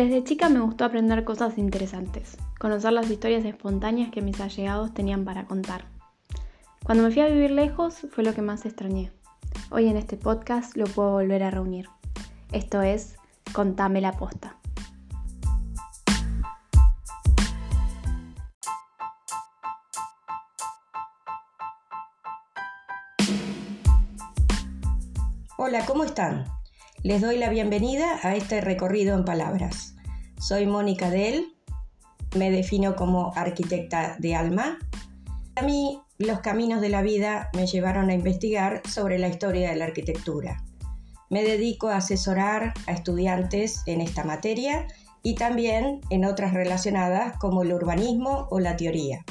Desde chica me gustó aprender cosas interesantes, conocer las historias espontáneas que mis allegados tenían para contar. Cuando me fui a vivir lejos fue lo que más extrañé. Hoy en este podcast lo puedo volver a reunir. Esto es Contame la posta. Hola, ¿cómo están? Les doy la bienvenida a este recorrido en palabras. Soy Mónica Del, me defino como arquitecta de alma. A mí los caminos de la vida me llevaron a investigar sobre la historia de la arquitectura. Me dedico a asesorar a estudiantes en esta materia y también en otras relacionadas como el urbanismo o la teoría.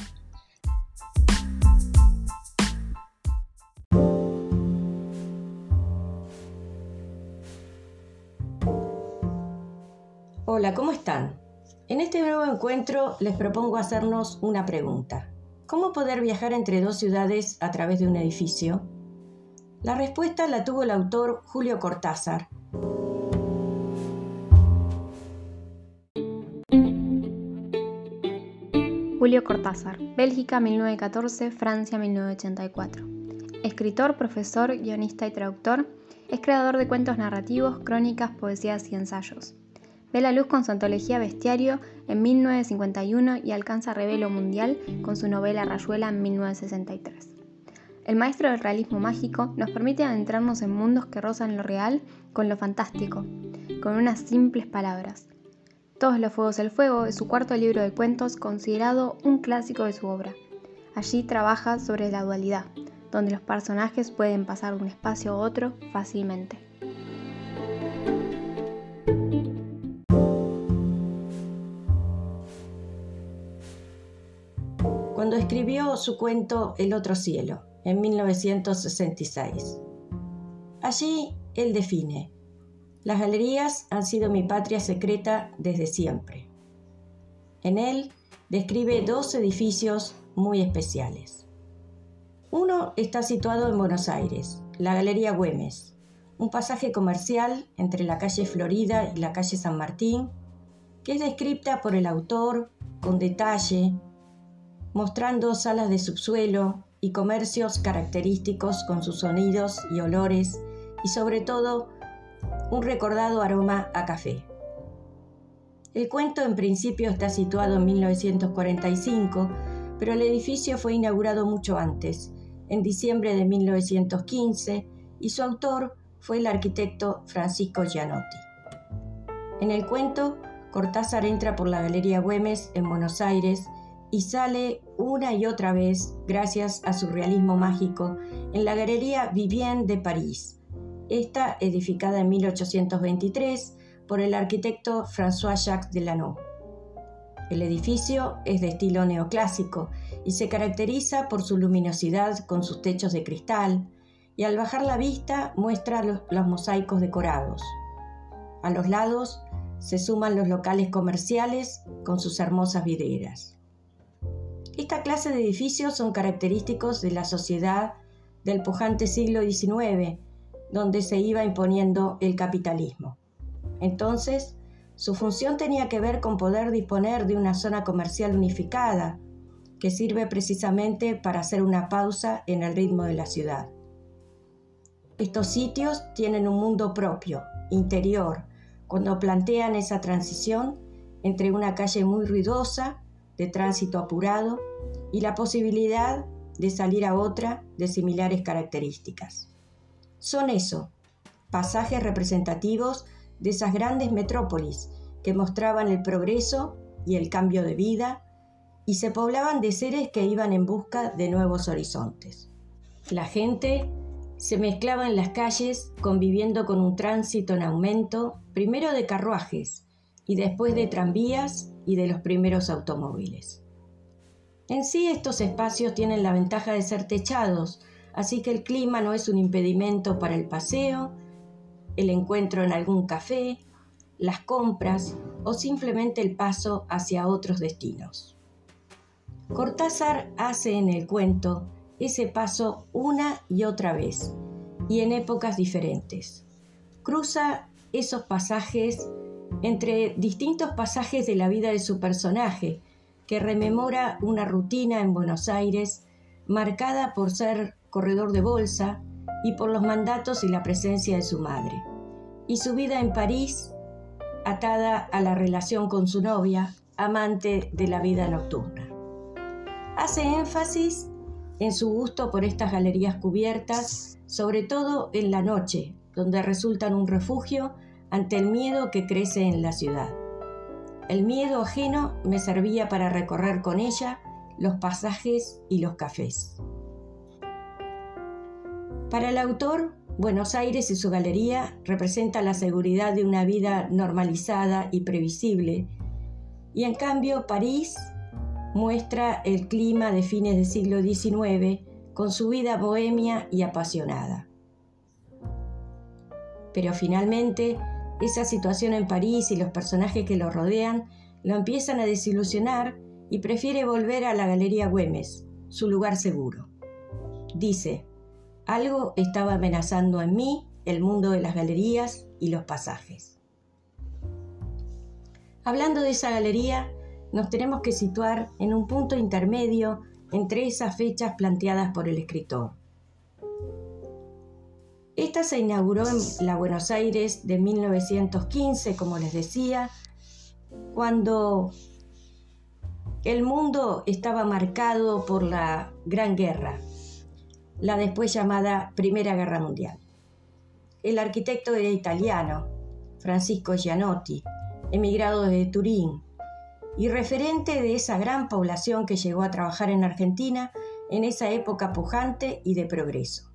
Hola, ¿cómo están? En este nuevo encuentro les propongo hacernos una pregunta. ¿Cómo poder viajar entre dos ciudades a través de un edificio? La respuesta la tuvo el autor Julio Cortázar. Julio Cortázar, Bélgica 1914, Francia 1984. Escritor, profesor, guionista y traductor, es creador de cuentos narrativos, crónicas, poesías y ensayos. Ve la luz con su antología Bestiario en 1951 y alcanza revelo mundial con su novela Rayuela en 1963. El maestro del realismo mágico nos permite adentrarnos en mundos que rozan lo real con lo fantástico, con unas simples palabras. Todos los Fuegos del Fuego es su cuarto libro de cuentos considerado un clásico de su obra. Allí trabaja sobre la dualidad, donde los personajes pueden pasar de un espacio a otro fácilmente. Escribió su cuento El otro cielo, en 1966. Allí él define, las galerías han sido mi patria secreta desde siempre. En él describe dos edificios muy especiales. Uno está situado en Buenos Aires, la Galería Güemes, un pasaje comercial entre la calle Florida y la calle San Martín, que es descrita por el autor con detalle, mostrando salas de subsuelo y comercios característicos con sus sonidos y olores y sobre todo un recordado aroma a café. El cuento en principio está situado en 1945, pero el edificio fue inaugurado mucho antes, en diciembre de 1915, y su autor fue el arquitecto Francisco Gianotti. En el cuento, Cortázar entra por la Galería Güemes en Buenos Aires y sale una y otra vez, gracias a su realismo mágico, en la Galería Vivien de París, esta edificada en 1823 por el arquitecto François-Jacques Delano. El edificio es de estilo neoclásico y se caracteriza por su luminosidad con sus techos de cristal, y al bajar la vista muestra los, los mosaicos decorados. A los lados se suman los locales comerciales con sus hermosas vidrieras. Esta clase de edificios son característicos de la sociedad del pujante siglo XIX, donde se iba imponiendo el capitalismo. Entonces, su función tenía que ver con poder disponer de una zona comercial unificada, que sirve precisamente para hacer una pausa en el ritmo de la ciudad. Estos sitios tienen un mundo propio, interior, cuando plantean esa transición entre una calle muy ruidosa, de tránsito apurado, y la posibilidad de salir a otra de similares características. Son eso, pasajes representativos de esas grandes metrópolis que mostraban el progreso y el cambio de vida y se poblaban de seres que iban en busca de nuevos horizontes. La gente se mezclaba en las calles conviviendo con un tránsito en aumento, primero de carruajes y después de tranvías y de los primeros automóviles. En sí estos espacios tienen la ventaja de ser techados, así que el clima no es un impedimento para el paseo, el encuentro en algún café, las compras o simplemente el paso hacia otros destinos. Cortázar hace en el cuento ese paso una y otra vez y en épocas diferentes. Cruza esos pasajes entre distintos pasajes de la vida de su personaje, que rememora una rutina en Buenos Aires marcada por ser corredor de bolsa y por los mandatos y la presencia de su madre, y su vida en París atada a la relación con su novia, amante de la vida nocturna. Hace énfasis en su gusto por estas galerías cubiertas, sobre todo en la noche, donde resultan un refugio ante el miedo que crece en la ciudad. El miedo ajeno me servía para recorrer con ella los pasajes y los cafés. Para el autor, Buenos Aires y su galería representa la seguridad de una vida normalizada y previsible, y en cambio París muestra el clima de fines del siglo XIX con su vida bohemia y apasionada. Pero finalmente, esa situación en París y los personajes que lo rodean lo empiezan a desilusionar y prefiere volver a la Galería Güemes, su lugar seguro. Dice, algo estaba amenazando en mí el mundo de las galerías y los pasajes. Hablando de esa galería, nos tenemos que situar en un punto intermedio entre esas fechas planteadas por el escritor. Esta se inauguró en la Buenos Aires de 1915, como les decía, cuando el mundo estaba marcado por la Gran Guerra, la después llamada Primera Guerra Mundial. El arquitecto era italiano, Francisco Gianotti, emigrado desde Turín y referente de esa gran población que llegó a trabajar en Argentina en esa época pujante y de progreso.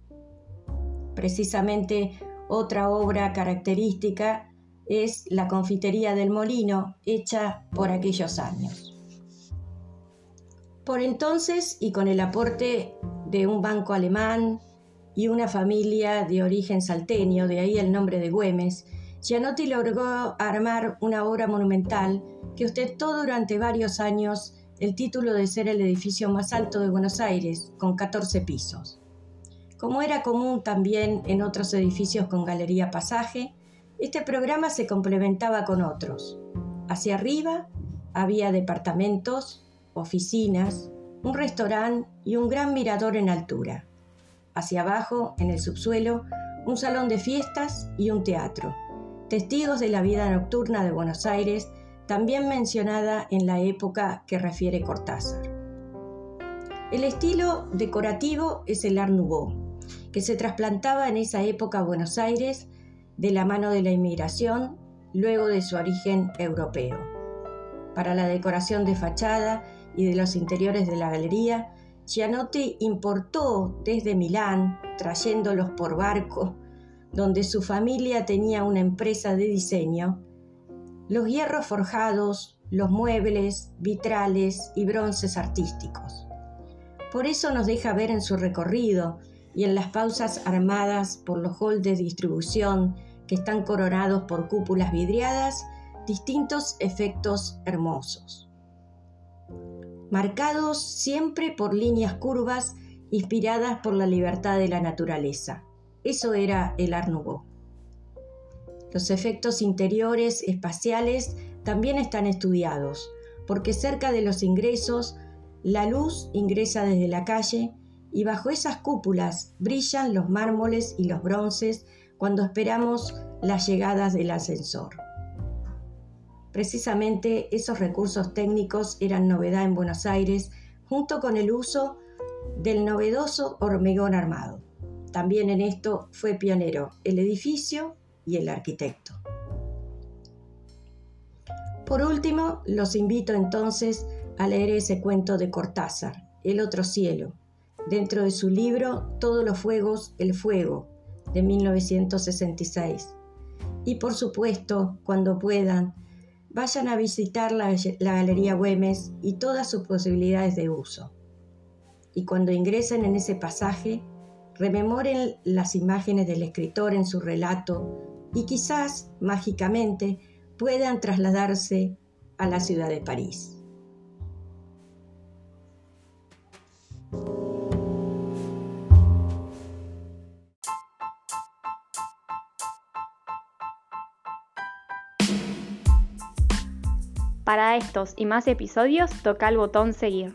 Precisamente otra obra característica es la confitería del molino hecha por aquellos años. Por entonces, y con el aporte de un banco alemán y una familia de origen salteño, de ahí el nombre de Güemes, Gianotti logró armar una obra monumental que ostentó durante varios años el título de ser el edificio más alto de Buenos Aires, con 14 pisos. Como era común también en otros edificios con galería pasaje, este programa se complementaba con otros. Hacia arriba había departamentos, oficinas, un restaurante y un gran mirador en altura. Hacia abajo, en el subsuelo, un salón de fiestas y un teatro, testigos de la vida nocturna de Buenos Aires, también mencionada en la época que refiere Cortázar. El estilo decorativo es el Art Nouveau, que se trasplantaba en esa época a Buenos Aires de la mano de la inmigración luego de su origen europeo. Para la decoración de fachada y de los interiores de la galería, Gianotti importó desde Milán, trayéndolos por barco, donde su familia tenía una empresa de diseño, los hierros forjados, los muebles, vitrales y bronces artísticos. Por eso nos deja ver en su recorrido y en las pausas armadas por los halls de distribución que están coronados por cúpulas vidriadas, distintos efectos hermosos marcados siempre por líneas curvas inspiradas por la libertad de la naturaleza. Eso era el Art. Los efectos interiores espaciales también están estudiados, porque cerca de los ingresos la luz ingresa desde la calle y bajo esas cúpulas brillan los mármoles y los bronces cuando esperamos las llegadas del ascensor. Precisamente esos recursos técnicos eran novedad en Buenos Aires, junto con el uso del novedoso hormigón armado. También en esto fue pionero el edificio y el arquitecto. Por último, los invito entonces a leer ese cuento de Cortázar, El otro cielo, dentro de su libro Todos los fuegos, el fuego, de 1966. Y por supuesto, cuando puedan, vayan a visitar la, Galería Güemes y todas sus posibilidades de uso. Y cuando ingresen en ese pasaje, rememoren las imágenes del escritor en su relato y quizás, mágicamente, puedan trasladarse a la ciudad de París. Para estos y más episodios, toca el botón seguir.